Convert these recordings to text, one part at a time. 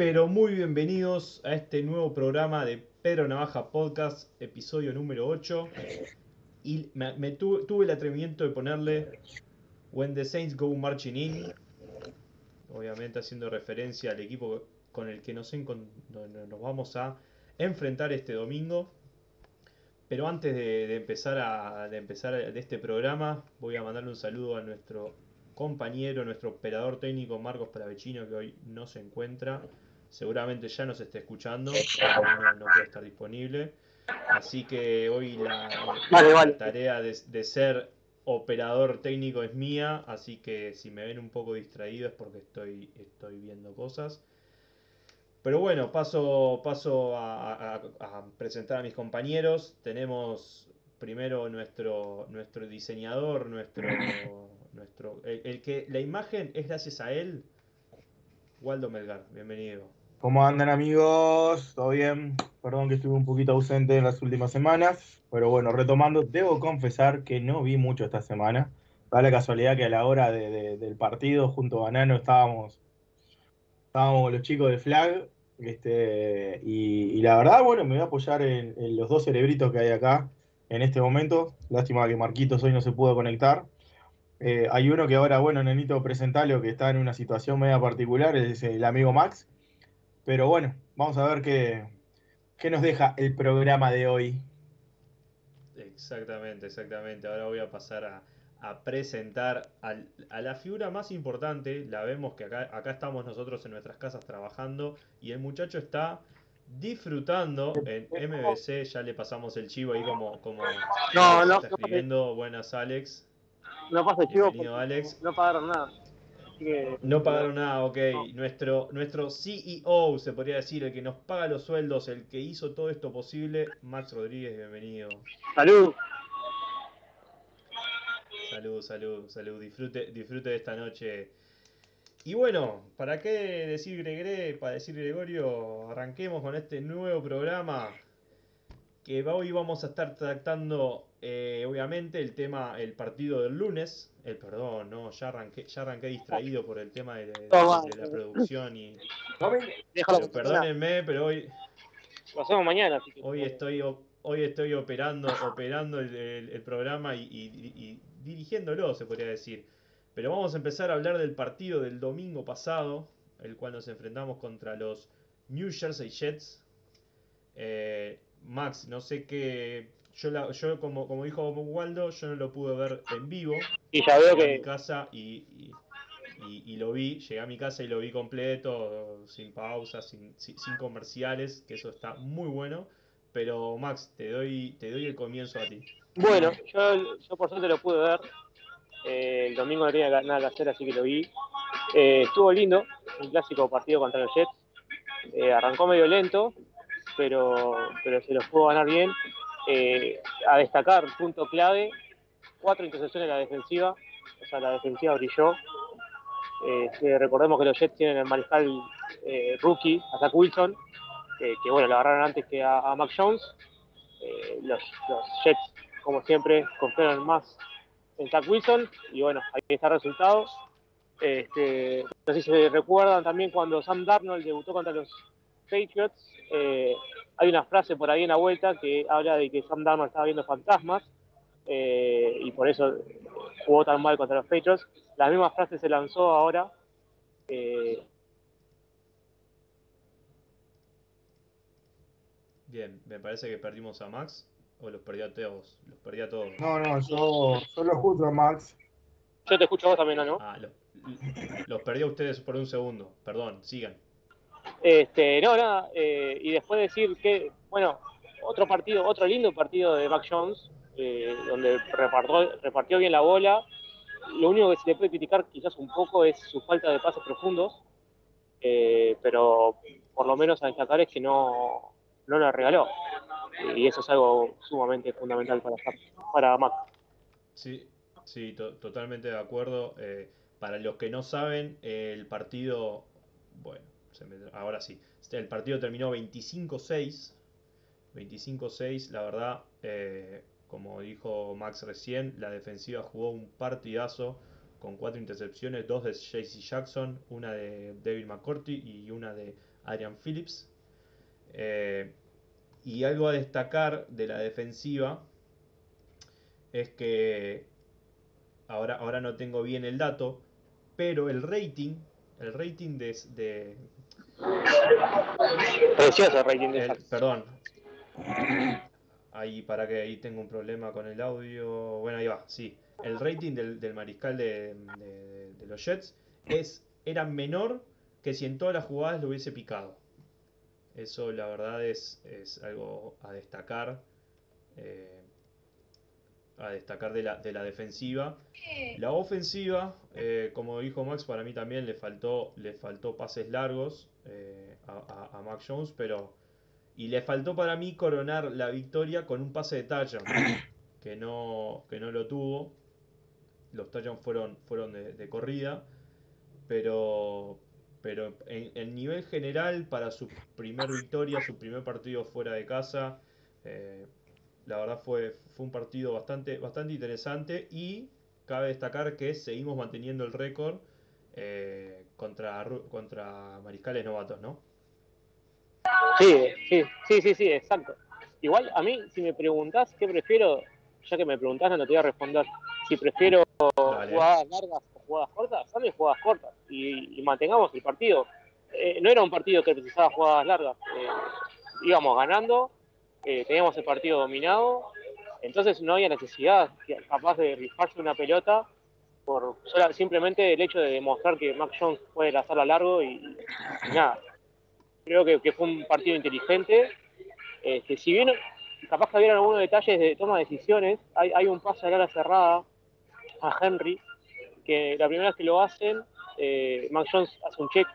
pero muy bienvenidos a este nuevo programa de Pedro Navaja Podcast, episodio número 8. Y me, tuve, el atrevimiento de ponerle When the Saints Go Marching In, obviamente haciendo referencia al equipo con el que nos, nos vamos a enfrentar este domingo. Pero antes de, empezar a, empezar de este programa, voy a mandarle un saludo a nuestro compañero, nuestro operador técnico Marcos Paravecino, que hoy no se encuentra. Seguramente ya nos esté escuchando, no, puede estar disponible. Así que hoy la, tarea de, ser operador técnico es mía, así que si me ven un poco distraído es porque estoy, estoy viendo cosas. Pero bueno, paso, paso a, presentar a mis compañeros. Tenemos primero nuestro, nuestro diseñador, nuestro, nuestro el, que la imagen es gracias a él, Waldo Melgar. Bienvenido. ¿Cómo andan amigos? ¿Todo bien? Perdón que estuve un poquito ausente en las últimas semanas, pero bueno, retomando, debo confesar que no vi mucho esta semana. Da la casualidad que a la hora del partido junto a Nano estábamos estábamos los chicos de Flag, este, y, la verdad, bueno, me voy a apoyar en, los dos cerebritos que hay acá en este momento. Lástima que Marquitos hoy no se pudo conectar. Eh, hay uno que ahora, bueno, Nenito, presentalo, que está en una situación media particular, es el amigo Max. Pero bueno, vamos a ver qué, qué nos deja el programa de hoy. Exactamente, exactamente. Ahora voy a pasar a, a presentar a la figura más importante. La vemos que acá, acá estamos nosotros en nuestras casas trabajando y el muchacho está disfrutando en MBC. Ya le pasamos el chivo ahí como, como no, no, está escribiendo. Buenas, Alex. No pasa chivo. Alex. No pagaron nada. No pagaron nada, ok. Nuestro, nuestro CEO, se podría decir, el que nos paga los sueldos, el que hizo todo esto posible, Max Rodríguez, bienvenido. Salud. Salud, salud, salud. Disfrute, disfrute de esta noche. Y bueno, ¿para qué decir Gregre? Para decir Gregorio, arranquemos con este nuevo programa. Que hoy vamos a estar tratando, eh, obviamente, el tema, el partido del lunes. El perdón, no, ya arranqué, ya arranqué distraído por el tema de, la producción y. perdónenme, pero hoy. Lo hacemos mañana, Hoy estoy hoy estoy operando, operando el, programa y, dirigiéndolo, se podría decir. Pero vamos a empezar a hablar del partido del domingo pasado, el cual nos enfrentamos contra los New Jersey Jets. Eh, Max, no sé qué. Yo, yo como, como dijo Waldo, yo no lo pude ver en vivo. Y ya veo que. En casa y, y, lo vi, llegué a mi casa y lo vi completo, sin pausas, sin, sin, comerciales, que eso está muy bueno. Pero Max, te doy, te doy el comienzo a ti. Bueno, yo, yo por suerte lo pude ver. Eh, el domingo no tenía nada que hacer, así que lo vi. Eh, estuvo lindo, un clásico partido contra los Jets. Eh, arrancó medio lento, pero, pero se los pudo ganar bien. a destacar, punto clave, cuatro intercepciones en la defensiva. O sea, la defensiva brilló. recordemos que los Jets tienen el mariscal rookie, Zach Wilson, que bueno, lo agarraron antes que a, Mac Jones. los, los Jets como siempre, confiaron más en Zach Wilson y bueno, ahí está el resultado. Este, no sé si se recuerdan también cuando Sam Darnold debutó contra los Patriots, eh, hay una frase por ahí en la vuelta que habla de que Sam Darnold estaba viendo fantasmas eh, y por eso jugó tan mal contra los Patriots. La misma frase se lanzó ahora. Eh, Bien, me parece que perdimos a Max. ¿O los perdí a todos? Los perdí a todos. No, no, yo, solo escucho a Max. Yo te escucho a vos también, ¿no? Ah, los perdí a ustedes por un segundo. Perdón, sigan. Este, no, nada. Eh, y después decir que, bueno, otro partido, otro lindo partido de Mac Jones, eh, donde repartió, repartió bien la bola. Lo único que se le puede criticar quizás un poco es su falta de pases profundos, eh, pero por lo menos a destacar es que no, no la regaló y eso es algo sumamente fundamental para, para Mac. Sí, sí, totalmente de acuerdo. Eh, para los que no saben, el partido, bueno, ahora sí, el partido terminó 25-6. 25-6, la verdad, eh, como dijo Max recién, la defensiva jugó un partidazo con cuatro intercepciones, dos de JC Jackson, una de David McCourty y una de Adrian Phillips. Eh, y algo a destacar de la defensiva es que ahora, ahora no tengo bien el dato, pero el rating, el rating de Precioso el- perdón. Ahí, para que ahí tengo un problema con el audio. Bueno, ahí va, sí. El rating del, del mariscal de, de- de los Jets es, era menor que si en todas las jugadas lo hubiese picado. Eso la verdad es, es algo a destacar. eh, a destacar de la, de la defensiva. La ofensiva, eh, como dijo Max, para mí también le faltó, le faltó pases largos eh, a, a- a Mac Jones, pero. Y le faltó para mí coronar la victoria con un pase de touchdown, que no, que no lo tuvo. Los touchdowns fueron, fueron de, de corrida, pero, pero en, en nivel general, para su primer victoria, su primer partido fuera de casa, eh, la verdad fue, fue un partido bastante, bastante interesante y cabe destacar que seguimos manteniendo el récord eh, contra, contra mariscales novatos, ¿no? Sí, sí, sí, sí, sí, exacto. Igual a mí, si me preguntás qué prefiero, ya que me preguntás, no te voy a responder. Si prefiero Dale. jugadas largas o jugadas cortas, dame jugadas cortas y, y mantengamos el partido. Eh, no era un partido que precisaba jugadas largas. eh, íbamos ganando, eh, teníamos el partido dominado, entonces no había necesidad capaz de rifarse una pelota por simplemente el hecho de demostrar que Mac Jones puede lanzarla largo y, nada. Creo que, que fue un partido inteligente. Este, si bien capaz que había algunos detalles de toma de decisiones, hay, hay un pase a la cerrada a Henry, que la primera vez que lo hacen, eh, Mac Jones hace un check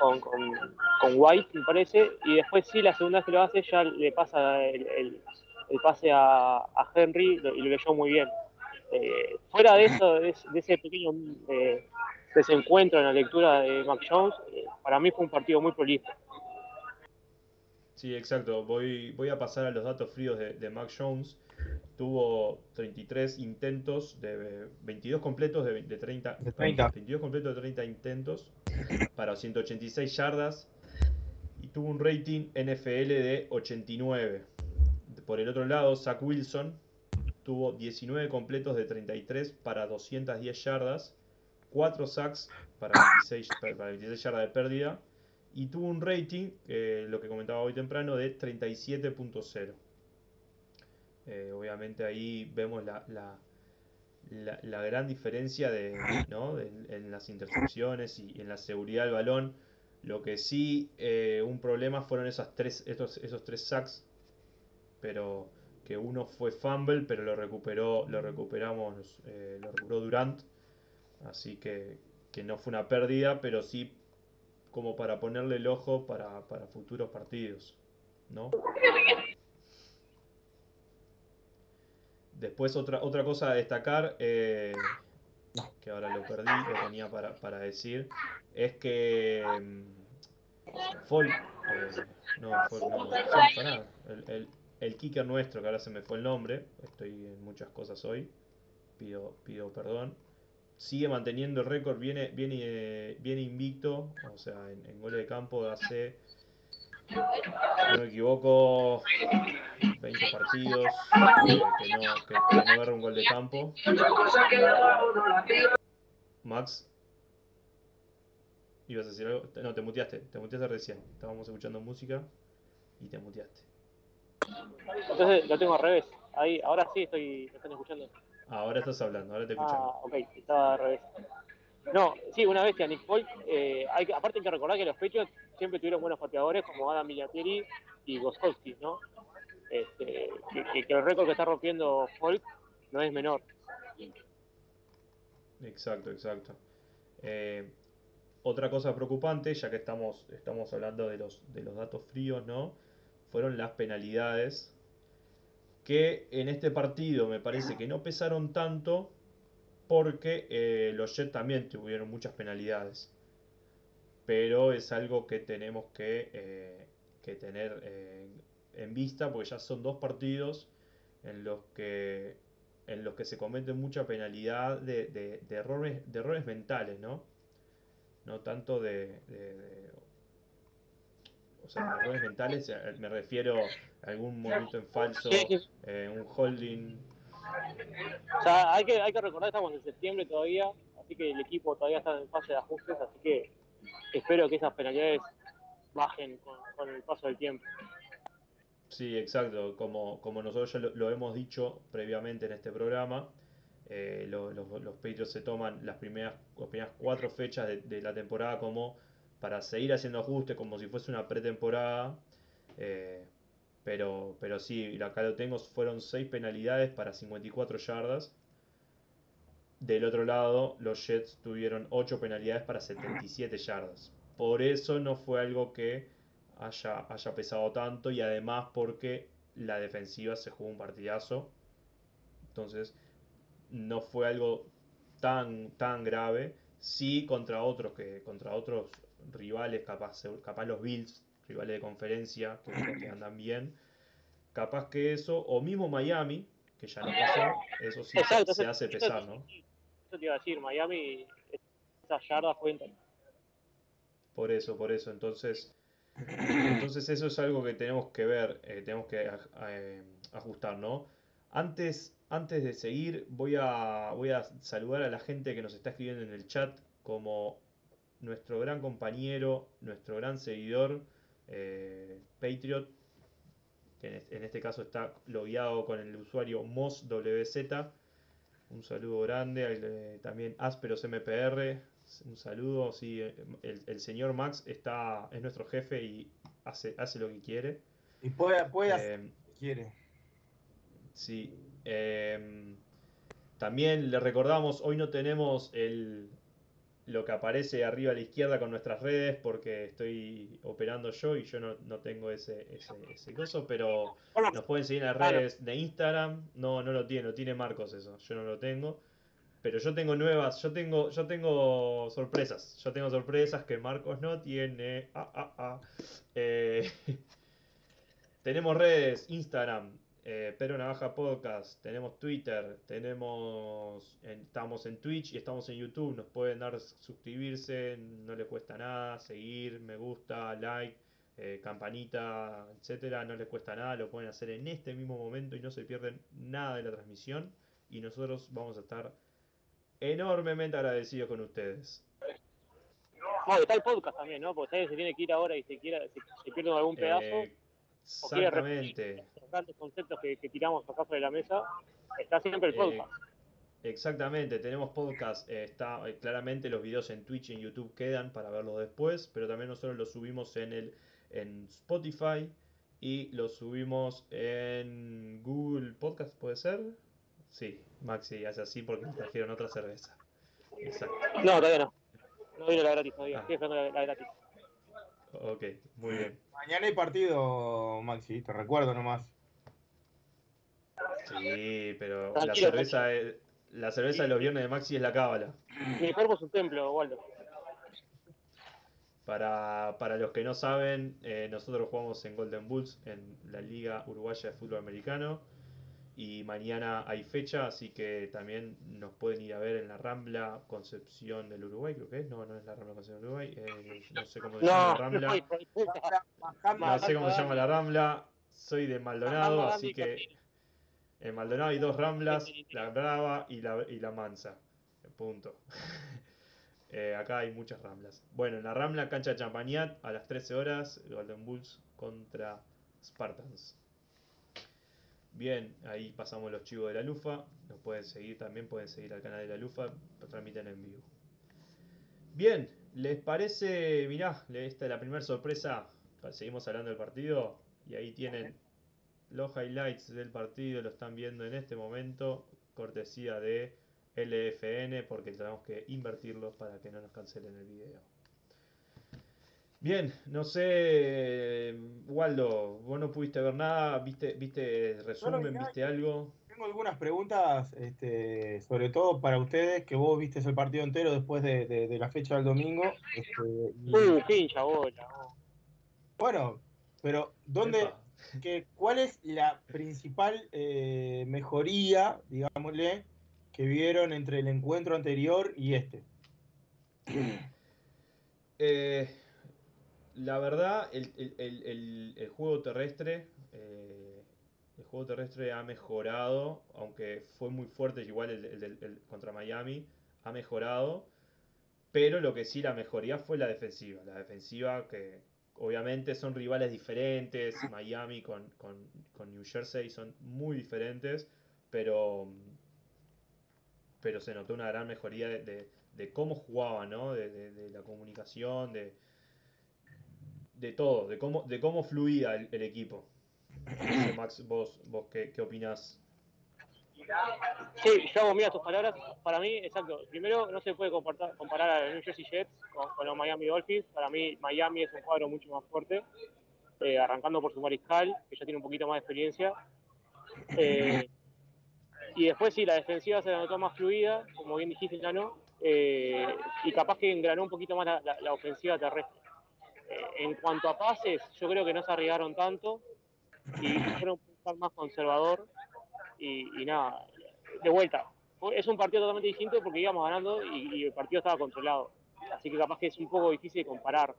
con, con, White, me parece, y después sí, la segunda vez que lo hace ya le pasa el, el- pase a, Henry y lo leyó muy bien. Eh, fuera de eso, de, de ese pequeño eh, desencuentro en la lectura de Mac Jones, eh, para mí fue un partido muy prolijo. Sí, exacto. Voy, voy a pasar a los datos fríos de, de Mac Jones. Tuvo 33 intentos de 22 completos de, de 30, De 30. 22 completos de 30 intentos para 186 yardas y tuvo un rating NFL de 89. Por el otro lado, Zach Wilson tuvo 19 completos de 33 para 210 yardas, 4 sacks para 26, para 26 yardas de pérdida y tuvo un rating, eh, lo que comentaba hoy temprano, de 37.0. Eh, obviamente ahí vemos la, la, la- gran diferencia de, ¿no? en las intercepciones y en la seguridad del balón. Lo que sí, eh, un problema fueron esas tres, estos, esos tres sacks, pero que uno fue fumble, pero lo recuperó, lo recuperamos, eh, lo recuperó Durant. Así que, que no fue una pérdida, pero sí como para ponerle el ojo para, para futuros partidos, ¿no? Después otra, otra cosa a destacar, eh, que ahora lo perdí, lo tenía para, para decir, es que mm, eh, no, Folk, no, pará, el, el, el kicker nuestro, que ahora se me fue el nombre, estoy en muchas cosas hoy, pido, pido perdón, sigue manteniendo el récord, viene, viene, eh, viene invicto, o sea, en, goles de campo hace, no me equivoco, 20 partidos que, no, que, que no agarra un gol de campo. Max, ¿ibas a decir algo? No, te muteaste, te muteaste recién. Estábamos escuchando música y te muteaste. Entonces lo tengo al revés. Ahí, ahora sí estoy, me están escuchando. Ahora estás hablando, ahora te escuchamos. Ah, ok, estaba al revés. No, sí, una bestia, Nick Folk. Eh, hay, aparte hay que recordar que los Patriots siempre tuvieron buenos pateadores como Adam Vinatieri y Goskowski, ¿no? Este, que- que el récord que está rompiendo Folk no es menor. Exacto, exacto. Eh, otra cosa preocupante, ya que estamos, estamos hablando de los, de los datos fríos, ¿no? Fueron las penalidades, que en este partido me parece que no pesaron tanto, porque eh, los Jets también tuvieron muchas penalidades. Pero es algo que tenemos que, eh, que tener eh, en vista, porque ya son dos partidos en los que en los que se cometen mucha penalidad de, de- de errores, de errores mentales, ¿no? No tanto de, de- o sea, errores mentales, eh, me refiero a algún movimiento en falso, eh, un holding. Sea, hay que, hay que recordar que estamos en septiembre todavía, así que el equipo todavía está en fase de ajustes, así que espero que esas penalidades bajen con, el paso del tiempo. Sí, exacto. Como, como nosotros ya lo, hemos dicho previamente en este programa, eh, lo- los, Patriots se toman las primeras, las primeras cuatro fechas de, de la temporada como para seguir haciendo ajustes, como si fuese una pretemporada. eh, pero, pero sí, acá lo tengo, fueron seis penalidades para 54 yardas. Del otro lado, los Jets tuvieron 8 penalidades para 77 yardas. Por eso no fue algo que haya, haya pesado tanto y además porque la defensiva se jugó un partidazo. Entonces, no fue algo tan, tan grave. Sí contra otros que contra otros rivales, capaz, capaz los Bills, rivales de conferencia que, que andan bien. Capaz que eso, o mismo Miami, que ya no pasó, eso sí Exacto, se hace pesar, ¿no? Eso te iba a decir, Miami, esas yardas cuentan. Por eso, por eso. Entonces, entonces eso es algo que tenemos que ver, eh, tenemos que eh, ajustar, ¿no? Antes, antes de seguir, voy a, voy a saludar a la gente que nos está escribiendo en el chat, como nuestro gran compañero, nuestro gran seguidor, eh, Patriot, que en este, caso está logueado con el usuario MosWZ. Un saludo grande, eh, también Ásperos MPR, un saludo, sí, eh, el, el señor Max está, es nuestro jefe y hace, hace lo que quiere. Y puede, puede hacer Eh, lo que quiere. Sí. también le recordamos, hoy no tenemos el, lo que aparece arriba a la izquierda con nuestras redes porque estoy operando yo y yo no, no tengo ese, ese, ese coso, pero nos pueden seguir en las redes de Instagram. No, no lo tiene, lo tiene Marcos eso, yo no lo tengo. Pero yo tengo nuevas, yo tengo, yo tengo sorpresas. Yo tengo sorpresas que Marcos no tiene. Ah, ah, ah. Eh, tenemos redes, Instagram, eh, Pedro Navaja Podcast, tenemos Twitter, tenemos, en- estamos en Twitch y estamos en YouTube. Nos pueden dar suscribirse, no les cuesta nada, seguir, me gusta, like, eh, campanita, etcétera, no les cuesta nada, lo pueden hacer en este mismo momento y no se pierden nada de la transmisión. Y nosotros vamos a estar enormemente agradecidos con ustedes. no, está el podcast también, ¿no? Porque si alguien se tiene que ir ahora y se, quiera, se, se pierde algún pedazo, Eh, o quiere exactamente. los conceptos que, que tiramos acá sobre la mesa, está siempre el Eh, podcast. Exactamente, tenemos podcast, eh, está eh, claramente los videos en Twitch y en YouTube quedan para verlos después, pero también nosotros los subimos en el en Spotify y los subimos en Google Podcast, ¿puede ser? Sí, Maxi hace así porque nos trajeron otra cerveza. Exacto. No, todavía no. No vino la gratis todavía. Ah. Estoy esperando la, la gratis. Ok, muy bien. Mañana hay partido, Maxi, te recuerdo nomás. Sí, pero la Tranquilo, cerveza es- la cerveza de los viernes de Maxi es la cábala. Mi cuerpo es un templo, Waldo. Para, para los que no saben, eh, nosotros jugamos en Golden Bulls en la Liga Uruguaya de Fútbol Americano y mañana hay fecha, así que también nos pueden ir a ver en la Rambla Concepción del Uruguay, creo que es. No, no es la Rambla Concepción del Uruguay, eh, no sé cómo se llama la Rambla. no, sé cómo se llama la Rambla, soy de Maldonado, así que en Maldonado hay dos Ramblas, la Brava y la, y la Mansa. Punto. Eh, acá hay muchas Ramblas. Bueno, en la Rambla, cancha de Champañat, a las 13 horas, Golden Bulls contra Spartans. Bien, ahí pasamos los chivos de la Lufa. Nos pueden seguir también, pueden seguir al canal de la Lufa, lo transmiten en vivo. Bien, ¿les parece? Mirá, esta es la primera sorpresa. Seguimos hablando del partido y ahí tienen los highlights del partido, lo están viendo en este momento, cortesía de LFN, porque tenemos que invertirlos para que no nos cancelen el video. Bien, no sé, Waldo, vos no pudiste ver nada, viste, viste resumen, viste algo. Tengo algunas preguntas, este, sobre todo para ustedes, que vos viste el partido entero después de, de- de la fecha del domingo. este, y- Uh, hincha bola. bueno, pero ¿dónde, que, ¿cuál es la principal eh, mejoría, digámosle, que vieron entre el encuentro anterior y este? Eh, la verdad, el, juego terrestre, eh, el juego terrestre ha mejorado, aunque fue muy fuerte, igual el, contra Miami, ha mejorado. Pero lo que sí la mejoría fue la defensiva. La defensiva que obviamente son rivales diferentes. Miami con, New Jersey son muy diferentes. Pero, pero se notó una gran mejoría de, cómo jugaban, ¿no? de la comunicación, de, de todo, de cómo, de cómo fluía el, equipo. Max, vos, vos qué, qué opinás. Sí, yo mías tus palabras. Para mí, exacto. Primero, no se puede comparar a New Jersey Jets con, los Miami Dolphins. Para mí, Miami es un cuadro mucho más fuerte, eh, arrancando por su mariscal, que ya tiene un poquito más de experiencia. Eh, y después, sí, la defensiva se notó más fluida, como bien dijiste, ya no. Eh, y capaz que engranó un poquito más la ofensiva terrestre en cuanto a pases, yo creo que no se arriesgaron tanto y fueron estar más conservador y, nada, de vuelta. Es un partido totalmente distinto porque íbamos ganando y, el partido estaba controlado. Así que capaz que es un poco difícil de comparar.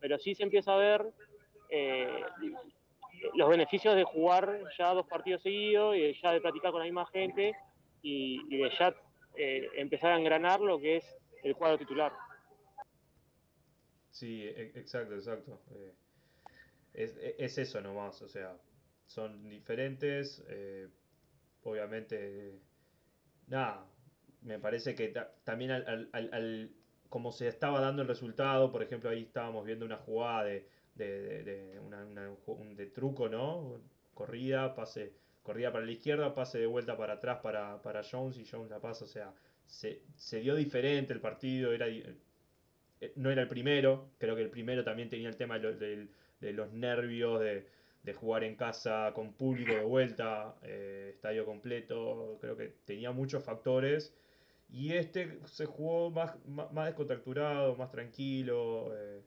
Pero sí se empieza a ver eh, los beneficios de jugar ya dos partidos seguidos y de ya de platicar con la misma gente y, de ya eh, empezar a engranar lo que es el cuadro titular. Sí, e, exacto, exacto. Eh, e, es, eso nomás, o sea, son diferentes, eh, obviamente, nada, me parece que también al, al, como se estaba dando el resultado, por ejemplo, ahí estábamos viendo una jugada de, de, de, una, un, de truco, ¿no? Corrida, pase, corrida para la izquierda, pase de vuelta para atrás para, para Jones y Jones la pasa, o sea, se, se dio diferente el partido, era no era el primero, creo que el primero también tenía el tema de, los nervios, de, jugar en casa con público de vuelta, eh, estadio completo, creo que tenía muchos factores. Y este se jugó más, más, descontracturado, más tranquilo. Eh,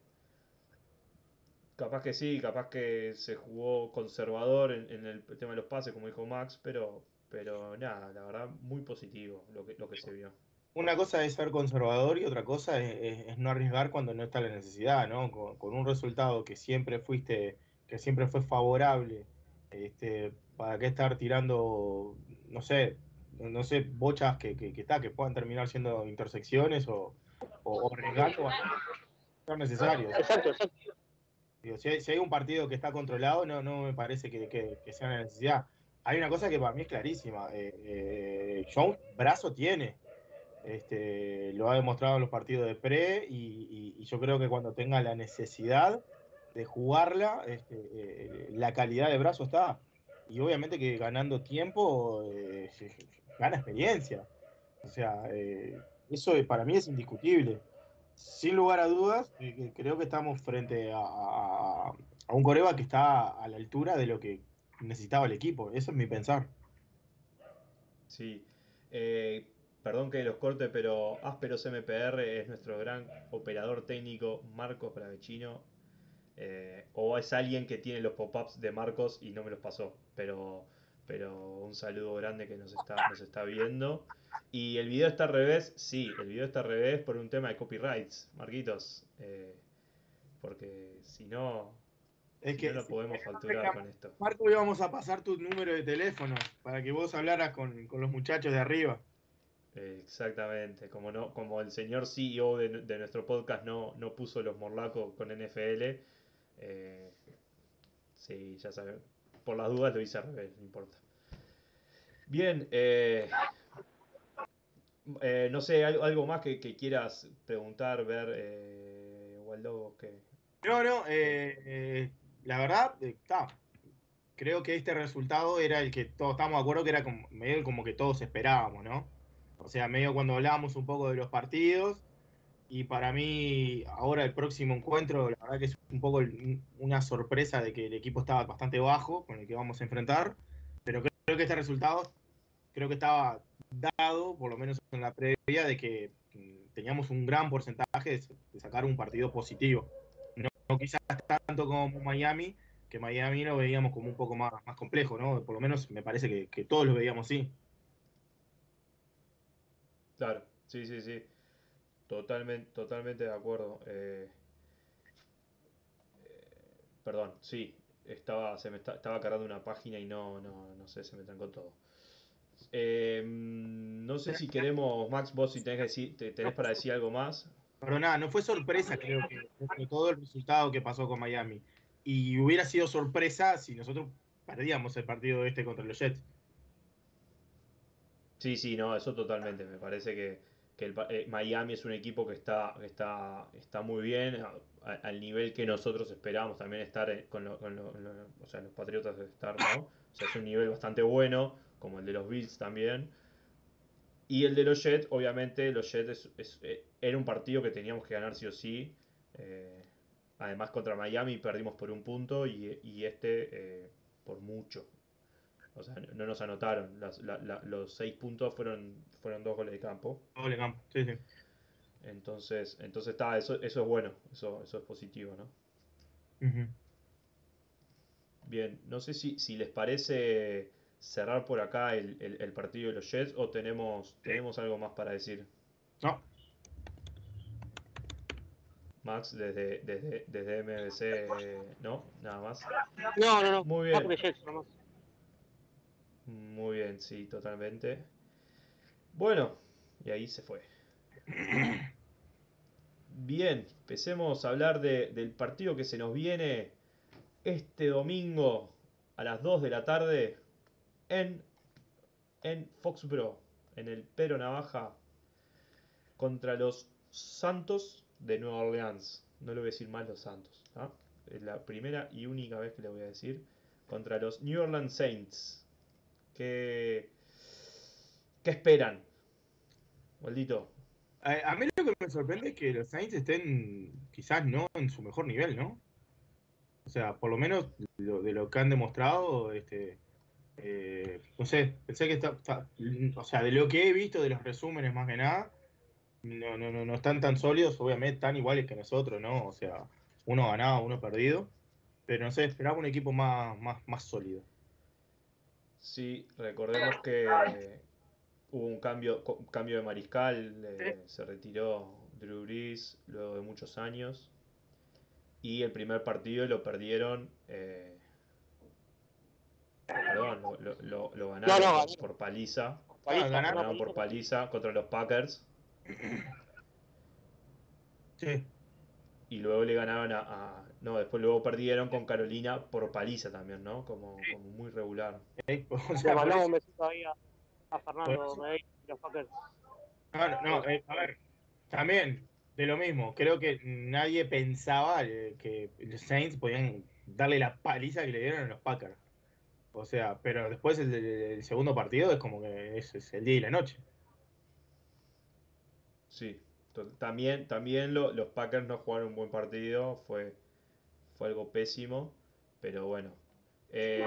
capaz que sí, capaz que se jugó conservador en, el tema de los pases, como dijo Max, pero, pero nada, la verdad, muy positivo lo que, lo que se vio una cosa es ser conservador y otra cosa es, no arriesgar cuando no está la necesidad, ¿no? Con, un resultado que siempre fuiste, que siempre fue favorable, este, ¿para qué estar tirando, no sé, no sé, bochas que, que, que, que puedan terminar siendo intersecciones o, o, arriesgando ser necesarios? Exacto, exacto. si, hay, un partido que está controlado, no, no me parece que, sea una necesidad. Hay una cosa que para mí es clarísima. Eh, eh, Jones brazo tiene este, lo ha demostrado en los partidos de pre y, yo creo que cuando tenga la necesidad de jugarla, este, eh, la calidad de brazo está. Y obviamente que ganando tiempo eh, gana experiencia. O sea, eh, eso para mí es indiscutible. Sin lugar a dudas, creo que estamos frente a, un Coreba que está a la altura de lo que necesitaba el equipo. Eso es mi pensar. Sí perdón que los corte, pero Ásperos MPR es nuestro gran operador técnico, Marcos Bravechino. Eh, o es alguien que tiene los pop-ups de Marcos y no me los pasó. Pero, pero un saludo grande que nos está, nos está viendo. Y el video está al revés, sí, el video está al revés por un tema de copyrights, Marquitos. Eh, porque si no, es que no lo podemos facturar con esto. Marco, hoy vamos a pasar tu número de teléfono para que vos hablaras con, con los muchachos de arriba. Exactamente, como no, como el señor CEO de, nuestro podcast no, no puso los morlacos con NFL, eh, sí, ya saben, por las dudas lo hice al revés, no importa. Bien, eh, eh, no sé, algo, algo más que, quieras preguntar, ver, eh, Waldo, que... No, no, la verdad, está. Creo que este resultado era el que todos estamos de acuerdo que era como, como que todos esperábamos, ¿no? O sea, medio cuando hablábamos un poco de los partidos. Y para mí, ahora el próximo encuentro, la verdad que es un poco una sorpresa de que el equipo estaba bastante bajo con el que vamos a enfrentar. Pero creo que este resultado, creo que estaba dado, por lo menos en la previa, de que teníamos un gran porcentaje de, sacar un partido positivo. No, quizás tanto como Miami, que Miami lo veíamos como un poco más, más complejo, ¿no? Por lo menos me parece que, que todos lo veíamos así. Claro, sí, sí, sí. Totalmente, totalmente de acuerdo. Eh, perdón, sí, estaba, se me está- estaba cargando una página y no, no, no sé, se me trancó todo. Eh, no sé si queremos, Max, vos si tenés, que decir- te- tenés para decir algo más. Pero nada, no fue sorpresa, creo que, todo el resultado que pasó con Miami. Y hubiera sido sorpresa si nosotros perdíamos el partido este contra los Jets. Sí, sí, no, eso totalmente. Me parece que, que el eh, Miami es un equipo que está, está, está muy bien, al nivel que nosotros esperábamos también estar en- con, lo- con o sea, los Patriotas de estar, ¿no? O sea, es un nivel bastante bueno, como el de los Bills también. Y el de los Jets, obviamente, los Jets es- eh, era un partido que teníamos que ganar sí o sí. Eh, además, contra Miami perdimos por un punto y, y este eh, por mucho. O sea, no no nos anotaron. Las- la- la- los seis puntos fueron, fueron dos goles de campo. Doble campo, sí, sí. Entonces, entonces está, eso, eso es bueno, eso, eso es positivo, ¿no? Bien, no sé si, si les parece cerrar por acá el, el- el partido de los Jets o tenemos, tenemos algo más para decir. No, Max, desde, desde, desde MBC, eh, ¿no? Nada más. No, no, no. Muy bien. porque Jets nomás. Muy bien, sí, totalmente. Bueno, y ahí se fue. Bien, empecemos a hablar de- del partido que se nos viene este domingo a las 2 de la tarde en, en Foxborough, en el Pero Navaja, contra los Santos de Nueva Orleans. No le voy a decir más los Santos, ¿ah? Es la primera y única vez que le voy a decir. Contra los New Orleans Saints. ¿Qué, qué esperan? Maldito. a, a mí lo que me sorprende es que los Saints estén quizás no en su mejor nivel, ¿no? O sea, por lo menos lo- de lo que han demostrado, este, eh, no sé, pensé que está, está- o sea, de lo que he visto de los resúmenes más que nada, no, no, no, no están tan sólidos, obviamente tan iguales que nosotros, ¿no? O sea, uno ganado, uno perdido, pero no sé, esperaba un equipo más, más, más sólido. Sí, recordemos que hubo un cambio, cambio de mariscal, eh, se retiró Drew Brees luego de muchos años y el primer partido lo perdieron, eh, perdón, lo, lo- lo- lo ganaron No, no, por- paliza, Paliza, ganaron por paliza. paliza contra los Packers. Sí, y luego le ganaron a, a- no, después luego perdieron con Carolina por paliza también, ¿no? Como, como muy regular. ¿eh? o Le sea, mandamos un besito ahí a, a Fernando Medellín y los Packers. No, no, no, eh, a ver, también de lo mismo. Creo que nadie pensaba que los Saints podían darle la paliza que le dieron a los Packers. O sea, pero después el, el segundo partido es como que es, es el día y la noche. Sí, también, también lo- los Packers no jugaron un buen partido, fue, fue algo pésimo, pero bueno. Eh,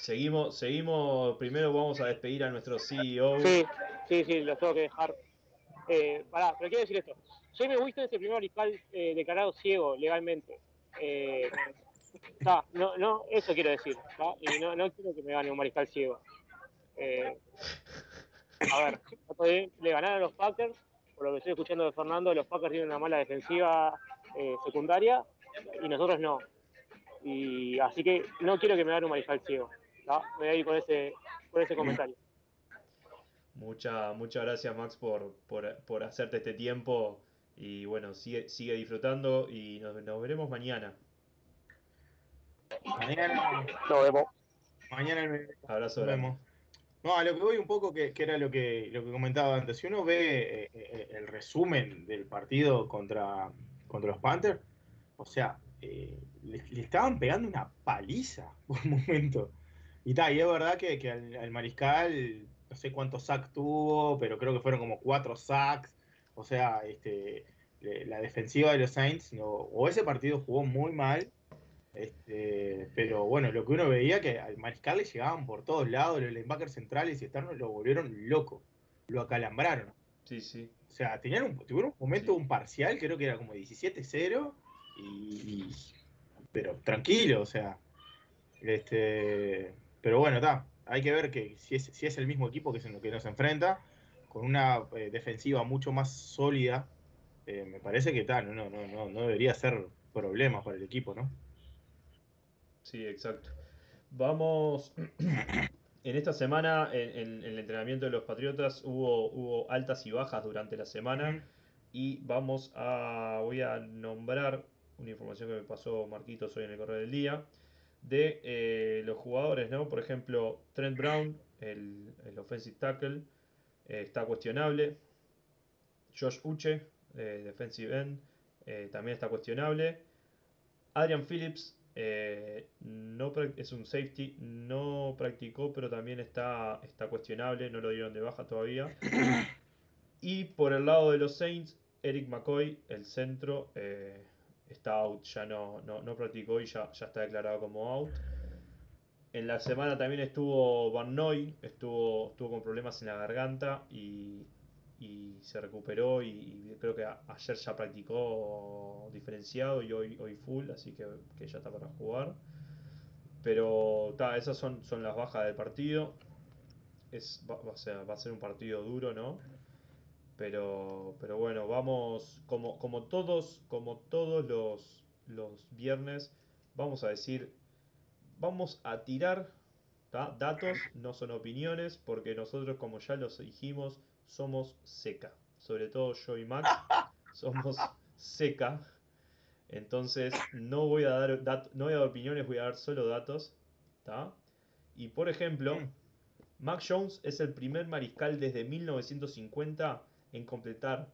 seguimos, seguimos, primero vamos a despedir a nuestro CEO. Sí, sí, sí, los tengo que dejar. Eh, pará, pero quiero decir esto. Jamie Winston es el primer mariscal eh, declarado ciego legalmente. Eh, ta, no, no, eso quiero decir. ta, Y no, no quiero que me gane un mariscal ciego. Eh, a ver, le ganaron a los Packers. Por lo que estoy escuchando de Fernando, los Packers tienen una mala defensiva eh, secundaria y nosotros no. Y así que no quiero que me gane un mariscal ciego. Me voy a ir con ese, con ese comentario. Mucha, muchas gracias Max por, por, por hacerte este tiempo y bueno, sigue, sigue disfrutando y nos, nos veremos mañana. Mañana, Nos vemos. mañana me- Abrazo nos vemos. No, a lo que voy un poco, que, que era lo que, lo que comentaba antes. Si uno ve eh, eh, el resumen del partido contra, contra los Panthers, o sea, eh, le, estaban pegando una paliza por un momento. Y tal, y es verdad que, que al, al mariscal, no sé cuántos sacks tuvo, pero creo que fueron como cuatro sacks. O sea, este, la defensiva de los Saints, o ese partido jugó muy mal, este, pero bueno, lo que uno veía que al mariscal le llegaban por todos lados, los linebackers centrales y externos lo volvieron loco, lo acalambraron. Sí, sí. O sea, tenían un, tuvieron un momento, un parcial, creo que era como 17-0, y, pero tranquilo, o sea. Este, pero bueno, está. Hay que ver que si es, si es el mismo equipo que es en lo que nos enfrenta, con una eh, defensiva mucho más sólida, eh, me parece que tal, no, no, no, no debería ser problemas para el equipo, ¿no? Sí, exacto. Vamos, en esta semana, en, el entrenamiento de los Patriotas, hubo, hubo altas y bajas durante la semana. Y vamos a, voy a nombrar una información que me pasó Marquitos hoy en el correo del día, de eh, los jugadores, ¿no? Por ejemplo, Trent Brown, el, offensive tackle, eh, está cuestionable. Josh Uche, eh, defensive end, también está cuestionable. Adrian Phillips, no es un safety, no practicó, pero también está, está cuestionable, no lo dieron de baja todavía. Y por el lado de los Saints, Eric McCoy, el centro, está out, ya no, no, practicó y ya, ya está declarado como out. En la semana también estuvo Van Noy, estuvo, estuvo con problemas en la garganta y, se recuperó y, creo que ayer ya practicó diferenciado y hoy, hoy full, así que, ya está para jugar. Pero esas son, son las bajas del partido. Es, va, va a ser un partido duro, ¿no? Pero, pero bueno, vamos, como, como todos, como todos los, los viernes, vamos a decir, vamos a tirar datos, no son opiniones, porque nosotros, como ya los dijimos, somos seca. Sobre todo yo y Max somos seca. Entonces no voy a dar no voy a dar opiniones, voy a dar solo datos. Y por ejemplo, mm. Max Jones es el primer mariscal desde 1950 en completar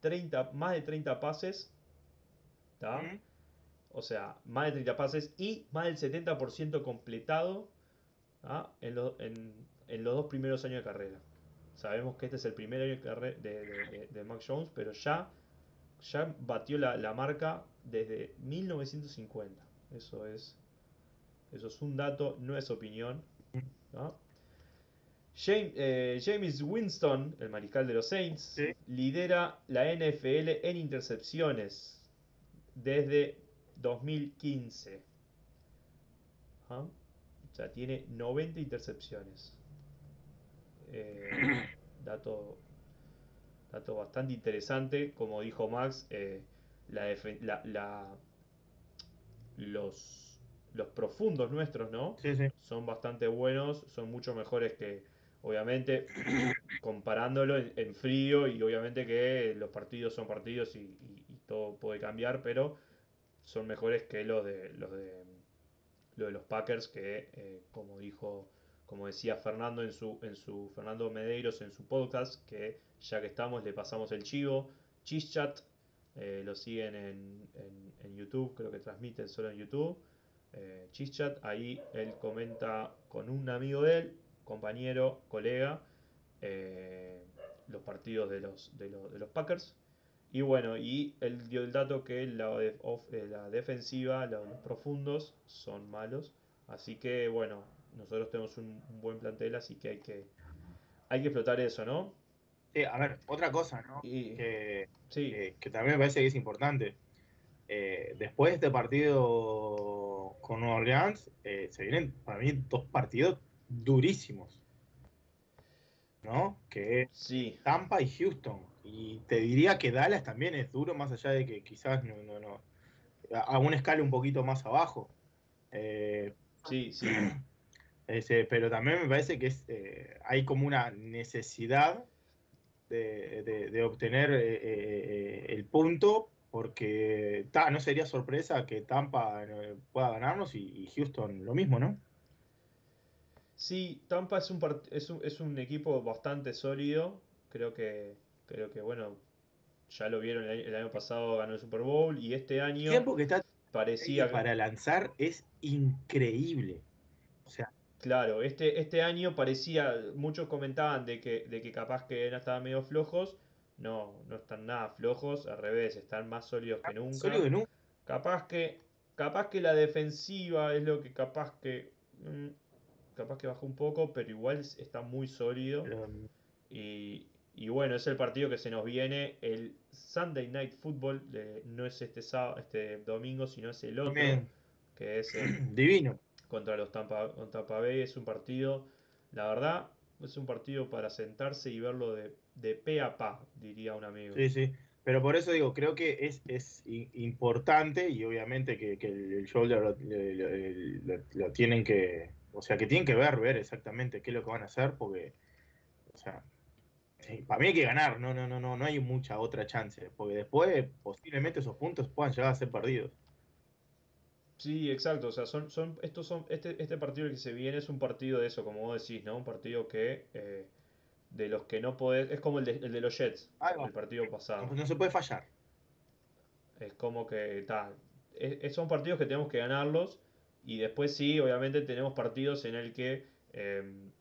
30, más de 30 pases. O sea, más de 30 pases y más del 70% completado en, en, los dos primeros años de carrera. Sabemos que este es el primer año de, de, de, Max Jones, pero ya, ya batió la, marca desde 1950. Eso es, eso es un dato, no es opinión. Eh, James, Winston, el mariscal de los Saints, lidera la NFL en intercepciones desde 2015. ¿Ah? O sea, tiene 90 intercepciones. Eh, dato, dato bastante interesante. Como dijo Max, eh, los, los profundos nuestros, ¿no? Son bastante buenos, son mucho mejores que, obviamente comparándolo en, frío y obviamente que los partidos son partidos y, todo puede cambiar, pero son mejores que los de los de, de los Packers que eh, como dijo como decía Fernando en su en su Fernando Medeiros en su podcast que ya que estamos le pasamos el chivo Chischat eh, lo siguen en, en, YouTube creo que transmiten solo en YouTube eh, Chischat ahí él comenta con un amigo de él compañero, colega, eh, los partidos de los, de, los, Packers. Y bueno, y él dio el dato que la, eh, la defensiva, los, profundos, son malos. Así que bueno, nosotros tenemos un, buen plantel, así que hay que hay que explotar eso, ¿no? Sí, a ver, otra cosa, ¿no? que, que, también me parece que es importante. Eh, después de este partido con Nueva Orleans, se vienen para mí dos partidos durísimos. ¿No? Que sí. Tampa y Houston. Y te diría que Dallas también es duro, más allá de que quizás no, no, no a una escala un poquito más abajo. Eh, sí, sí. pero también me parece que es, eh, hay como una necesidad de, obtener eh, el punto, porque no sería sorpresa que Tampa pueda ganarnos y Houston lo mismo, ¿no? Sí, Tampa es un, es un, es un equipo bastante sólido. Creo que, creo que bueno, ya lo vieron el año, pasado, ganó el Super Bowl y este año tiempo que está parecía para lanzar es increíble. Claro, este, este año parecía, muchos comentaban de que, de que capaz que no estaban medio flojos. No, no están nada flojos, al revés, están más sólidos que nunca. Capaz que, capaz que la defensiva es lo que capaz que mm, capaz que bajó un poco, pero igual está muy sólido. y, y, bueno, es el partido que se nos viene. El Sunday Night Football no es este, sábado, este domingo, sino es el otro, que es divino. Contra los Tampa, Tampa Bay. Es un partido, la verdad, es un partido para sentarse y verlo de, de pe a pa, diría un amigo. Sí, sí. Pero por eso digo, creo que es, es importante y obviamente que, el, shoulder lo, tienen que, o sea, que tienen que ver, ver exactamente qué es lo que van a hacer, porque, o sea, para mí hay que ganar, no, no, no, no, no hay mucha otra chance, porque después posiblemente esos puntos puedan llegar a ser perdidos. Sí, exacto, o sea, son, son, estos son, este, este partido que se viene es un partido de eso, como vos decís, ¿no? Un partido que eh, de los que no podés. Es como el de, el de los Jets, el partido pasado. No, se puede fallar. Es como que. está son partidos que tenemos que ganarlos. Y después sí, obviamente tenemos partidos en el que. Em,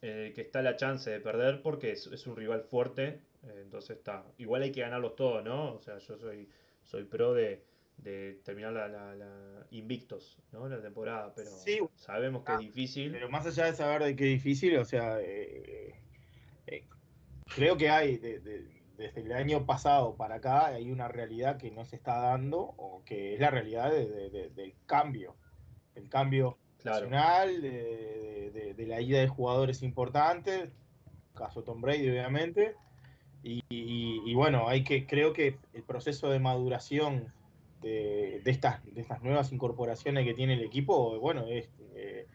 en el que está la chance de perder porque es, un rival fuerte. entonces está. Igual hay que ganarlos todos, ¿no? O sea, yo soy, soy pro de, de terminar la, la, invictos, ¿no? La temporada, pero sabemos que es difícil. Pero más allá de saber de que es difícil, o sea, eh, eh, creo que hay, desde el año pasado para acá, hay una realidad que no se está dando, o que es la realidad del cambio, el cambio nacional, de, la ida de jugadores importantes, caso Tom Brady obviamente, y, bueno, hay que, creo que el proceso de maduración de, estas, de estas nuevas incorporaciones que tiene el equipo, bueno, es eh,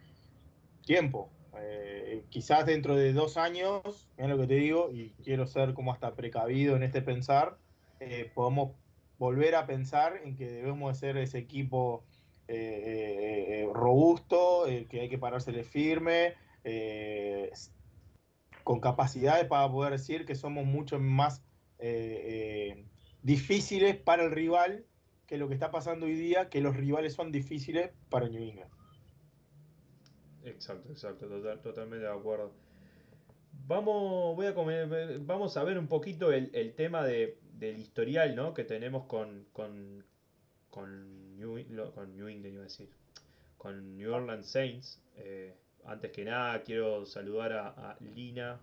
tiempo, eh, quizás dentro de dos años, es lo que te digo, y quiero ser como hasta precavido en este pensar, eh, podemos volver a pensar en que debemos de ser ese equipo eh, robusto, que hay que parársele firme, con capacidades para poder decir que somos mucho más difíciles para el rival que lo que está pasando hoy día, que los rivales son difíciles para New England. Exacto, exacto, totalmente de acuerdo. Vamos, voy a comer, vamos a ver un poquito el, tema de, del historial ¿no? que tenemos con, con, con, New, con New England, iba a decir, con New Orleans Saints. Eh, antes que nada, quiero saludar a, Lina,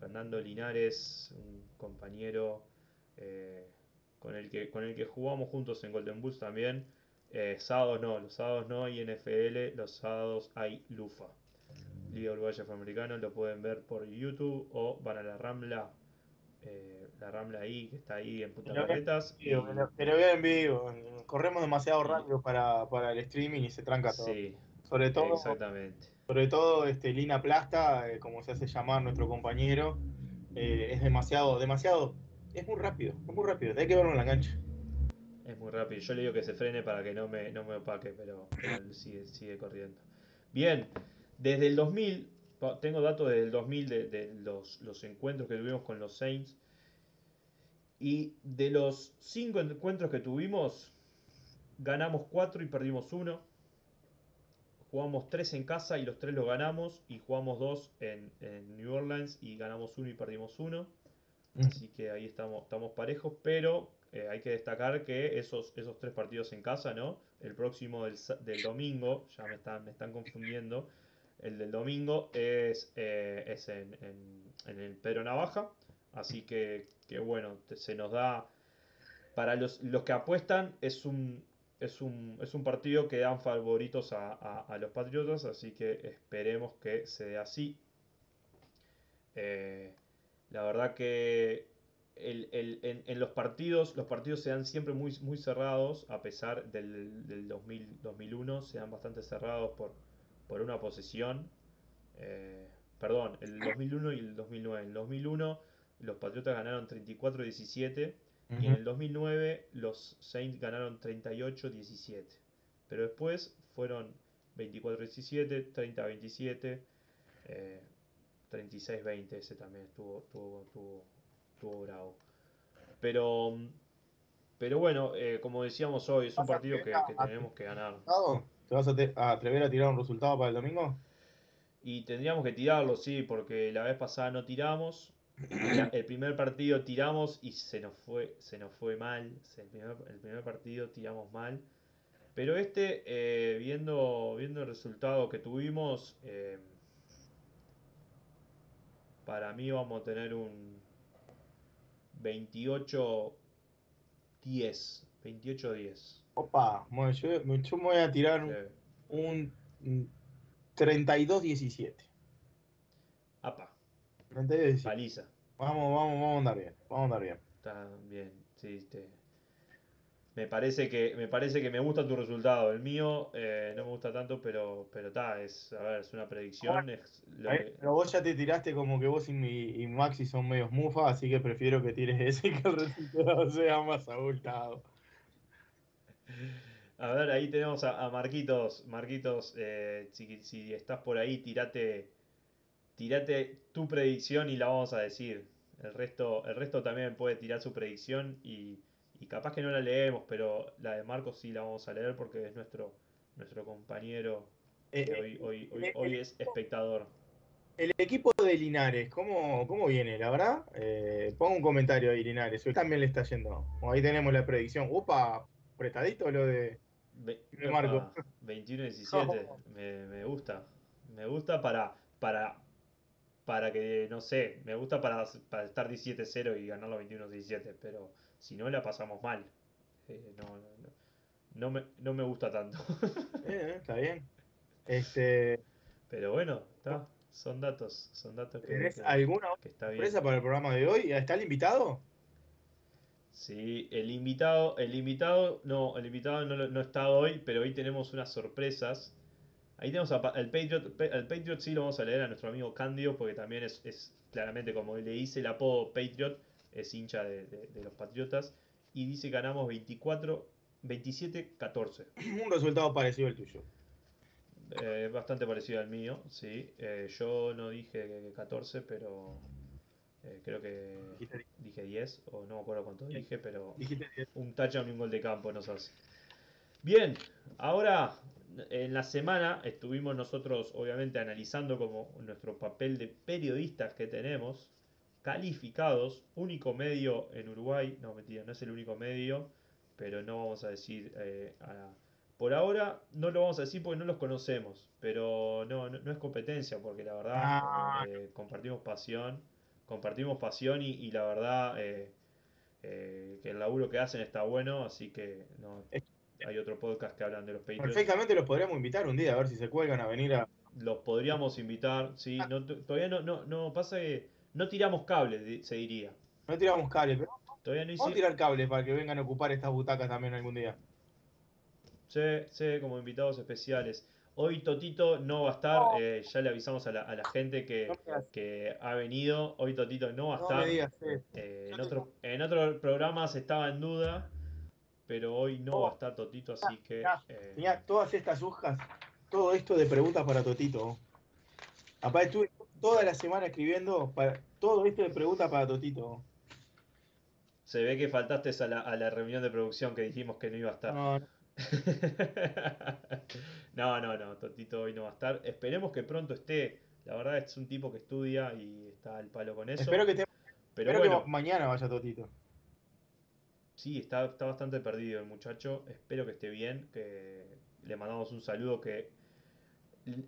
Fernando Linares, un compañero eh, con, el que, con el que jugamos juntos en Golden Bulls también. Eh, sábados no, los sábados no hay NFL, los sábados hay Lufa. Liga Uruguaya Afroamericano, lo pueden ver por YouTube o van a la Rambla, eh, la Rambla ahí, que está ahí en Punta Carretas. Pero, bien en vivo, corremos demasiado rápido para, el streaming y se tranca todo. Sí, sobre todo, exactamente. Sobre todo este, Lina Plasta, eh, como se hace llamar nuestro compañero, es demasiado, demasiado, es muy rápido, es muy rápido, tenés que verlo en la cancha. Es muy rápido, yo le digo que se frene para que no me, no me opaque, pero, sigue, sigue corriendo. Bien, desde el 2000, tengo datos desde el 2000 de, de los, los, encuentros que tuvimos con los Saints. Y de los 5 encuentros que tuvimos, ganamos 4 y perdimos 1. Jugamos 3 en casa y los 3 los ganamos. Y jugamos 2 en, en New Orleans y ganamos 1 y perdimos 1 Así que ahí estamos, estamos parejos, pero eh, hay que destacar que esos, esos tres partidos en casa, ¿no? El próximo del, domingo, ya me están, me están confundiendo, el del domingo es, eh, es en, el Pedro Navaja, así que, bueno, se nos da, para los, los que apuestan, es un, es un, es un partido que dan favoritos a, los Patriotas, así que esperemos que se dé así. Eh, la verdad que en, los partidos, los partidos se dan siempre muy, muy cerrados, a pesar del, del 2000, 2001, se dan bastante cerrados por, por una posesión. Eh, perdón, el 2001 y el 2009. En el 2001 los Patriotas ganaron 34-17 y en el 2009 los Saints ganaron 38-17. Pero después fueron 24-17, 30-27, 36-20, ese también estuvo, estuvo, estuvo bravo. Pero, pero bueno, eh, como decíamos hoy, es un partido que, tenemos que ganar. ¿Te vas a, atrever a tirar un resultado para el domingo? Y tendríamos que tirarlo, sí, porque la vez pasada no tiramos. El primer partido tiramos y se nos fue, se nos fue mal. El primer, partido tiramos mal. Pero este, eh, viendo, viendo el resultado que tuvimos, eh, para mí vamos a tener un 28 10. 28 10. Opa, bueno, yo, me voy a tirar un, 32 17. Apa. Paliza. Vamos, vamos, vamos a andar bien. Vamos a andar bien. está bien. Sí, te- Me parece que me parece que me gusta tu resultado. El mío eh, no me gusta tanto, pero pero está, es a ver, es una predicción, es lo Eh, que- Pero vos ya te tiraste como que vos y, mi- y Maxi son medios mufa, así que prefiero que tires ese que el resultado sea más abultado. A ver, ahí tenemos a, a Marquitos. Marquitos, eh, si, si estás por ahí, tirate, tirate tu predicción y la vamos a decir. El resto, el resto también puede tirar su predicción y, y capaz que no la leemos, pero la de Marcos sí la vamos a leer porque es nuestro, nuestro compañero Eh, que hoy, hoy, hoy, hoy es espectador. El equipo de Linares, ¿cómo, cómo viene? La verdad, eh, pongo un comentario ahí, Linares. Hoy también le está yendo. Ahí tenemos la predicción. Upa, prestadito lo de. Ve- Me marco. epa, 21-17, me, me gusta. Me gusta para, para, para que, no sé, me gusta para, para estar 17-0 y ganarlo 21-17, pero si no la pasamos mal. Eh, no, no, no, no me, no me gusta tanto. Eh, está bien. Este, Pero bueno, está, son datos, son datos que, ¿Tenés que- alguna que está bien. sorpresa para el programa de hoy? ¿Está el invitado? Sí, el invitado, el invitado, no, el invitado no, no está hoy, pero hoy tenemos unas sorpresas. Ahí tenemos al Patriot, Pa- al Patriot sí lo vamos a leer a nuestro amigo Candio, porque también es, es claramente como le hice el apodo Patriot, es hincha de, de- de los Patriotas, y dice que ganamos 24, 27-14. Un resultado parecido al tuyo. Eh, bastante parecido al mío, sí. Eh, yo no dije que 14, pero eh, creo que dije 10, o no me acuerdo cuánto dije, pero un touchdown y un gol de campo nos hace. Bien, ahora en la semana estuvimos nosotros obviamente analizando como nuestro papel de periodistas que tenemos, calificados, único medio en Uruguay, no mentira, no es el único medio, pero no vamos a decir, eh, a- por ahora no lo vamos a decir porque no los conocemos, pero no, no, no es competencia porque la verdad Ah. eh, compartimos pasión, compartimos pasión y, y la verdad... eh, eh, que el laburo que hacen está bueno, así que no, hay otro podcast que hablan de los Patriots. Perfectamente los podríamos invitar un día a ver si se cuelgan a venir a. Los podríamos invitar, sí, no, t- todavía no, no, no pasa que no tiramos cables, se diría. No tiramos cables, pero Todavía no vamos a hicimos, tirar cables para que vengan a ocupar estas butacas también algún día. sí, sí, como invitados especiales. Hoy Totito no va a estar, eh, ya le avisamos a la, a la gente que, No que ha venido. Hoy Totito no va a No estar. me digas eso. Eh, en, otro, en otros programas estaba en duda, pero hoy no va a estar Totito, así que... Eh, Tenía todas estas hojas, todo esto de preguntas para Totito. Aparte estuve toda la semana escribiendo para, todo esto de preguntas para Totito. Se ve que faltaste a la, a la reunión de producción que dijimos que no iba a estar. No, no. No, no, no, Totito hoy no va a estar. Esperemos que pronto esté. La verdad es un tipo que estudia y está al palo con eso. Espero que, te- Pero espero que mañana vaya Totito. sí, está, está bastante perdido el muchacho. Espero que esté bien. Que le mandamos un saludo que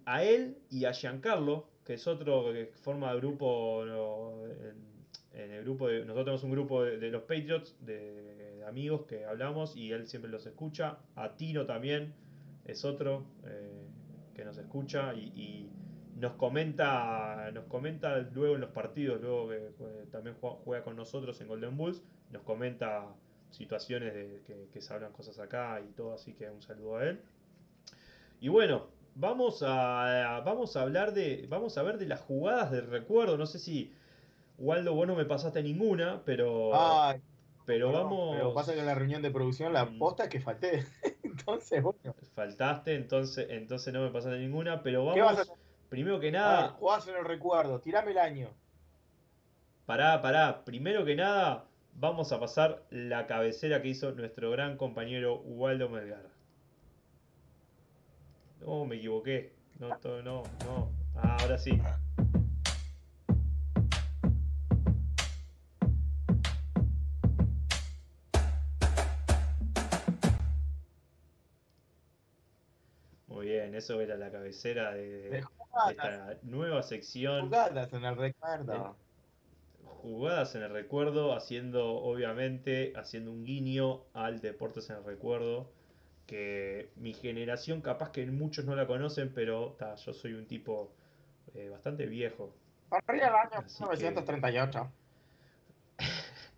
a él y a Giancarlo, que es otro que forma grupo no, en, el grupo de, nosotros tenemos un grupo de, los Patriots, de, amigos que hablamos y él siempre los escucha. A Tino también es otro eh, que nos escucha y, y nos comenta, nos comenta luego en los partidos, luego que también juega, juega con nosotros en Golden Bulls, nos comenta situaciones de que, que se hablan cosas acá y todo, así que un saludo a él. Y bueno, vamos a, vamos a hablar de, vamos a ver de las jugadas de recuerdo. No sé si, Waldo, vos no me pasaste ninguna, pero, Ay, pero no, vamos, Pero pasa que en la reunión de producción la Mm. posta es que falté. Entonces, bueno. faltaste, entonces, entonces no me pasaste ninguna, pero ¿Qué vas a vamos, hacer? primero que nada, jugás en el recuerdo, tirame el año. Pará, pará. Primero que nada, vamos a pasar la cabecera que hizo nuestro gran compañero Waldo Melgar. No, me equivoqué. No, to- no, no. Ah, ahora sí. Muy bien, eso era la cabecera de, De de jugadas, esta nueva sección. jugadas en el recuerdo. Jugadas en el recuerdo, haciendo obviamente, haciendo un guiño al Deportes en el Recuerdo, que mi generación capaz que muchos no la conocen, pero ta, yo soy un tipo eh, bastante viejo. Arriba el año Así que- 1938.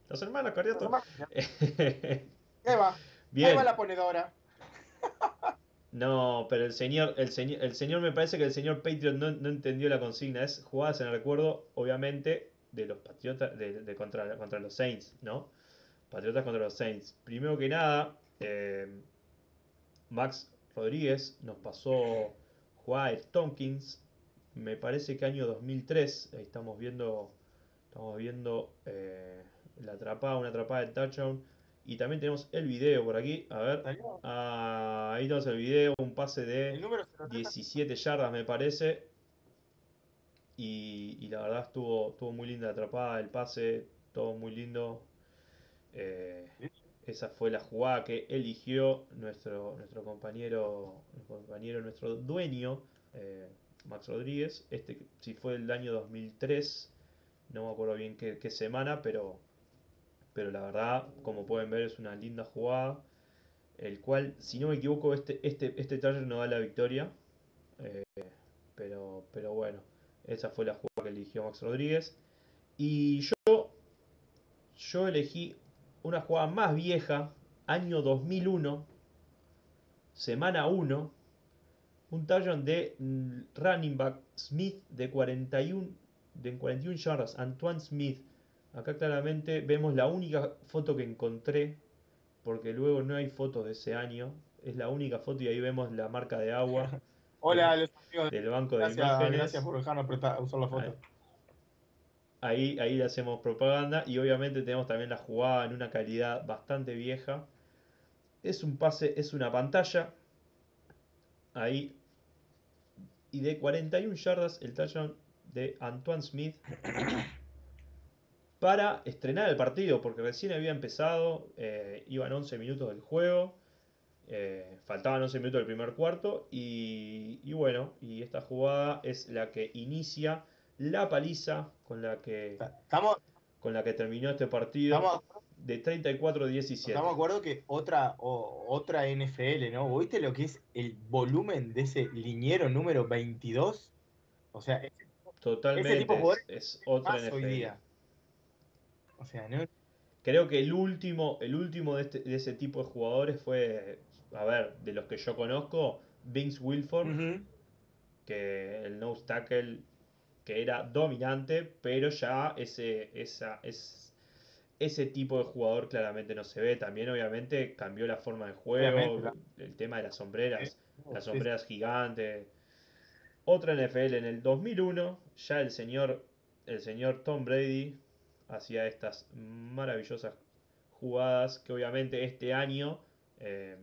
Las hermanas Cariato. Ahí va. Bien. Ahí va la ponedora. No, pero el señor, el señor, el señor me parece que el señor Patriot no, no entendió la consigna. Es jugadas en el recuerdo, obviamente, de los Patriotas, de, de contra, contra los Saints, ¿no? Patriotas contra los Saints. Primero que nada, eh, Max Rodríguez nos pasó de Tompkins. Me parece que año 2003. Ahí estamos viendo, estamos viendo eh, la atrapada, una atrapada de touchdown. Y también tenemos el video por aquí. A ver. ¿Salió? Ah, ahí tenemos el video, un pase de número 03. 17 yardas me parece. Y, y la verdad estuvo, estuvo muy linda la atrapada, el pase, todo muy lindo. Eh, esa fue la jugada que eligió nuestro, nuestro compañero, nuestro compañero, nuestro dueño, eh, Max Rodríguez. Este si fue el año 2003, no me acuerdo bien qué, semana, pero, pero la verdad, como pueden ver, es una linda jugada. El cual, si no me equivoco, este, este, este no da la victoria. Eh, pero, pero bueno, esa fue la jugada que eligió Max Rodríguez. Y yo, yo elegí una jugada más vieja, año 2001, semana 1, un touchdown de mm, running back Smith de 41, de 41 yardas, Antoine Smith. Acá claramente vemos la única foto que encontré, porque luego no hay fotos de ese año. Es la única foto y ahí vemos la marca de agua Hola los amigos. del banco de Gracias, imágenes. gracias por dejarnos usar la foto. Ahí, ahí le hacemos propaganda y obviamente tenemos también la jugada en una calidad bastante vieja. Es un pase, es una pantalla. Ahí. Y de 41 yardas el touchdown de Antoine Smith. Para estrenar el partido, porque recién había empezado. eh, iban 11 minutos del juego. eh, faltaban 11 minutos del primer cuarto. Y, y bueno, y esta jugada es la que inicia la paliza con la que, Estamos, con la que terminó este partido estamos, de 34-17. estamos de acuerdo que otra, o- otra NFL, ¿no? ¿Vos ¿Viste lo que es el volumen de ese liniero número 22? O sea, Totalmente, ese tipo de es, jugadores es otra hoy NFL. día. O sea, ¿no? Creo que el último, el último de, este- de ese tipo de jugadores fue, a ver, de los que yo conozco, Vince Wilfork, Ujú. que el nose tackle que era dominante, pero ya ese, esa, es, ese tipo de jugador claramente no se ve. También obviamente cambió la forma de juego, el tema de las sombreras, las Sí, sombreras gigantes. Otra NFL en el 2001, ya el señor, el señor Tom Brady hacía estas maravillosas jugadas que obviamente este año eh,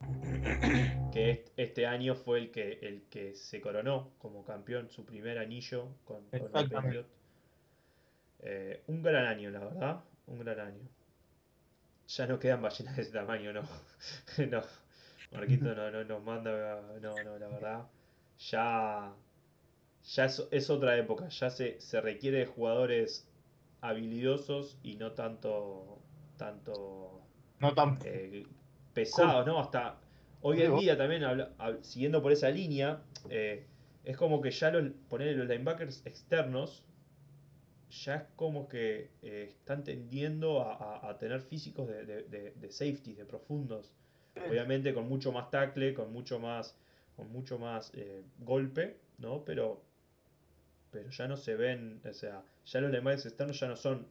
que est- este año fue el que, el que se coronó como campeón, su primer anillo con, con Exactamente. Patriots. Eh, un gran año, la verdad, un gran año. Ya no quedan ballenas de ese tamaño, no. No, Marquito no, no nos manda, no, no, la verdad. Ya, ya es, es otra época, ya se, se requiere de jugadores habilidosos y no tanto, tanto No tan. eh, pesados, ¿no? Hasta hoy en día también, habla- hab- siguiendo por esa línea, eh, es como que ya los, ponerle los linebackers externos, ya es como que eh, están tendiendo a, a- a tener físicos de, de, de, de safety, de profundos. Obviamente con mucho más tackle, con mucho más, con mucho más eh, golpe, ¿no? Pero, pero ya no se ven, o sea, ya los linebackers externos ya no son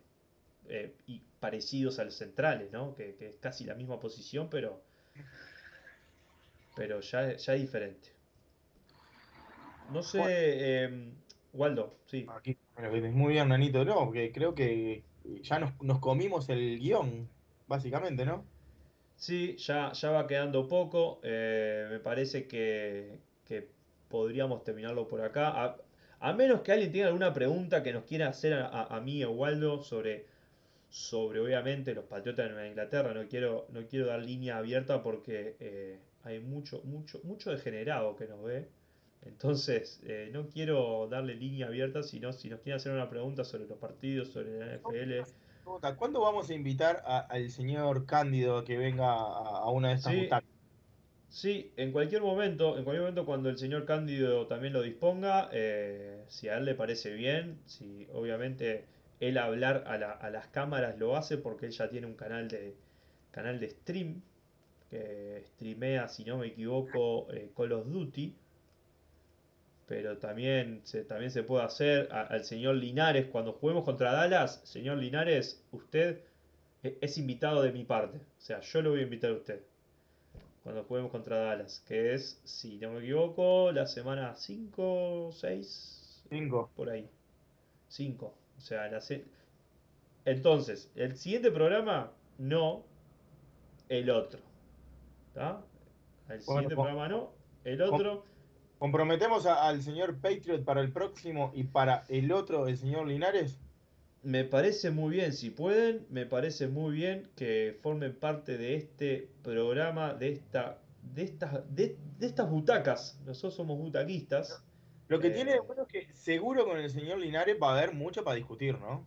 eh, y parecidos a los centrales, ¿no? Que, que es casi la misma posición, pero, pero ya, ya es diferente. No sé, eh, Waldo, sí. Aquí, muy bien, Nanito, no, porque creo que ya nos, nos comimos el guion, básicamente, ¿no? Sí, ya, ya va quedando poco. eh, me parece que, que podríamos terminarlo por acá. A, a menos que alguien tenga alguna pregunta que nos quiera hacer a, a- a mí o Waldo sobre, sobre obviamente los Patriotas de Nueva Inglaterra. No quiero, no quiero dar línea abierta porque eh, hay mucho, mucho, mucho degenerado que nos ve. Entonces, eh, no quiero darle línea abierta, sino si nos quieren hacer una pregunta sobre los partidos, sobre la NFL. ¿Cuándo vamos a invitar a- al señor Cándido a que venga a, a una de estas Sí. Sí, en cualquier momento, en cualquier momento cuando el señor Cándido también lo disponga, eh, si a él le parece bien, si obviamente él hablar a, las cámaras lo hace porque él ya tiene un canal de, canal de stream que streamea, si no me equivoco, eh, Call of Duty. Pero también se, también se puede hacer al señor Linares cuando juguemos contra Dallas. Señor Linares, usted e, es invitado de mi parte. O sea, yo lo voy a invitar a usted cuando juguemos contra Dallas, que es, si no me equivoco, la semana 5, 6, 5. Por ahí. 5. O sea, la entonces, el siguiente programa, no, el otro. ¿Está? El siguiente programa no, el otro. ¿Comprometemos al señor Patriot para el próximo y para el otro, el señor Linares? Me parece muy bien, si pueden, me parece muy bien que formen parte de este programa, de esta, de estas, de, estas butacas. Nosotros somos butaquistas. Lo que tiene de eh, bueno es que seguro con el señor Linares va a haber mucho para discutir, ¿no?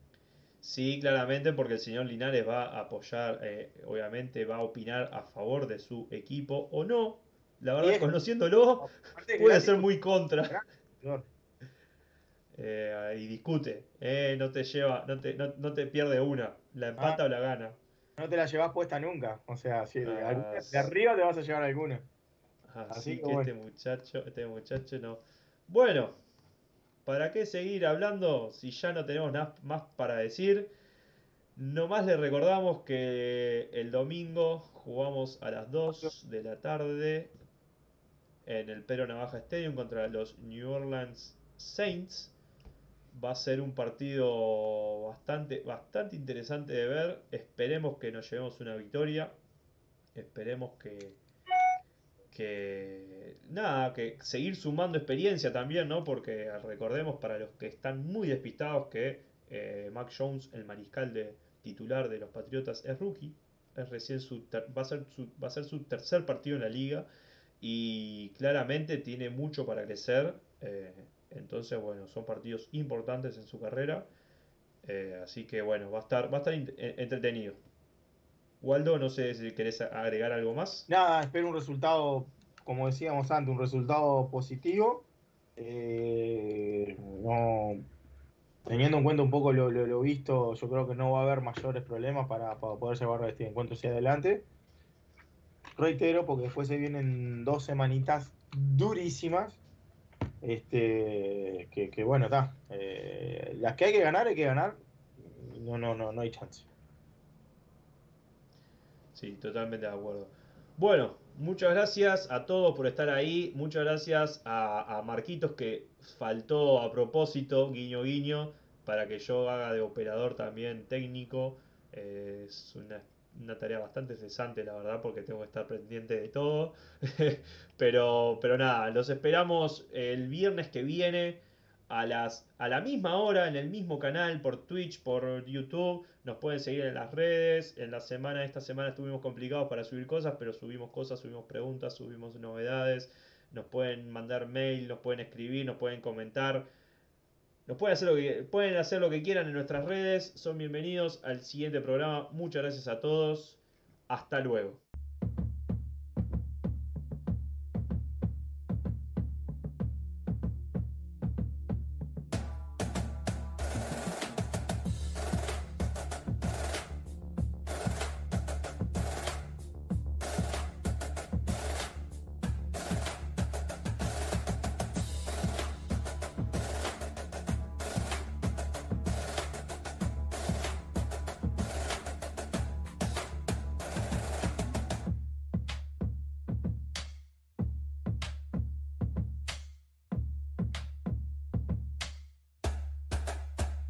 Sí, claramente, porque el señor Linares va a apoyar, eh, obviamente va a opinar a favor de su equipo o no. La verdad, conociéndolo, puede ser muy contra. Eh, y discute, no te lleva, no te, no, te pierde una, la empata ah. o la gana. No te la llevas puesta nunca, o sea, si de, ah, arriba te vas a llevar alguna. Así, que, este muchacho, este muchacho no. Bueno, ¿para qué seguir hablando si ya no tenemos nada más para decir? Nomás le recordamos que el domingo jugamos a las 2 de la tarde en el Pero Navaja Stadium contra los New Orleans Saints. Va a ser un partido bastante, bastante interesante de ver. Esperemos que nos llevemos una victoria. Esperemos que, que nada, que seguir sumando experiencia también, ¿no? Porque recordemos para los que están muy despistados que eh, Mac Jones, el mariscal de titular de los Patriotas, es rookie. Es recién su va, a ser su, va a ser su tercer partido en la liga y claramente tiene mucho para crecer. Eh, entonces, bueno, son partidos importantes en su carrera. Eh, así que bueno, va a estar, va a estar entretenido. Waldo, no sé si querés agregar algo más. Nada, espero un resultado, como decíamos antes, un resultado positivo. Eh, teniendo en cuenta un poco lo, visto, yo creo que no va a haber mayores problemas para, poder llevar este encuentro hacia adelante. Reitero, porque después se vienen dos semanitas durísimas. Este, que, bueno, está. Eh, las que hay que ganar, hay que ganar. No, no, no, no hay chance. Sí, totalmente de acuerdo. Bueno, muchas gracias a todos por estar ahí. Muchas gracias a, Marquitos que faltó a propósito, guiño guiño, para que yo haga de operador también técnico. Eh, es una, tarea bastante cesante, la verdad, porque tengo que estar pendiente de todo. pero, pero nada, los esperamos el viernes que viene a, las, a la misma hora, en el mismo canal, por Twitch, por YouTube. Nos pueden seguir en las redes. En la semana, esta semana estuvimos complicados para subir cosas, pero subimos cosas, subimos preguntas, subimos novedades. Nos pueden mandar mail, nos pueden escribir, nos pueden comentar. Nos pueden hacer, lo que, pueden hacer lo que quieran en nuestras redes. Son bienvenidos al siguiente programa. Muchas gracias a todos. Hasta luego.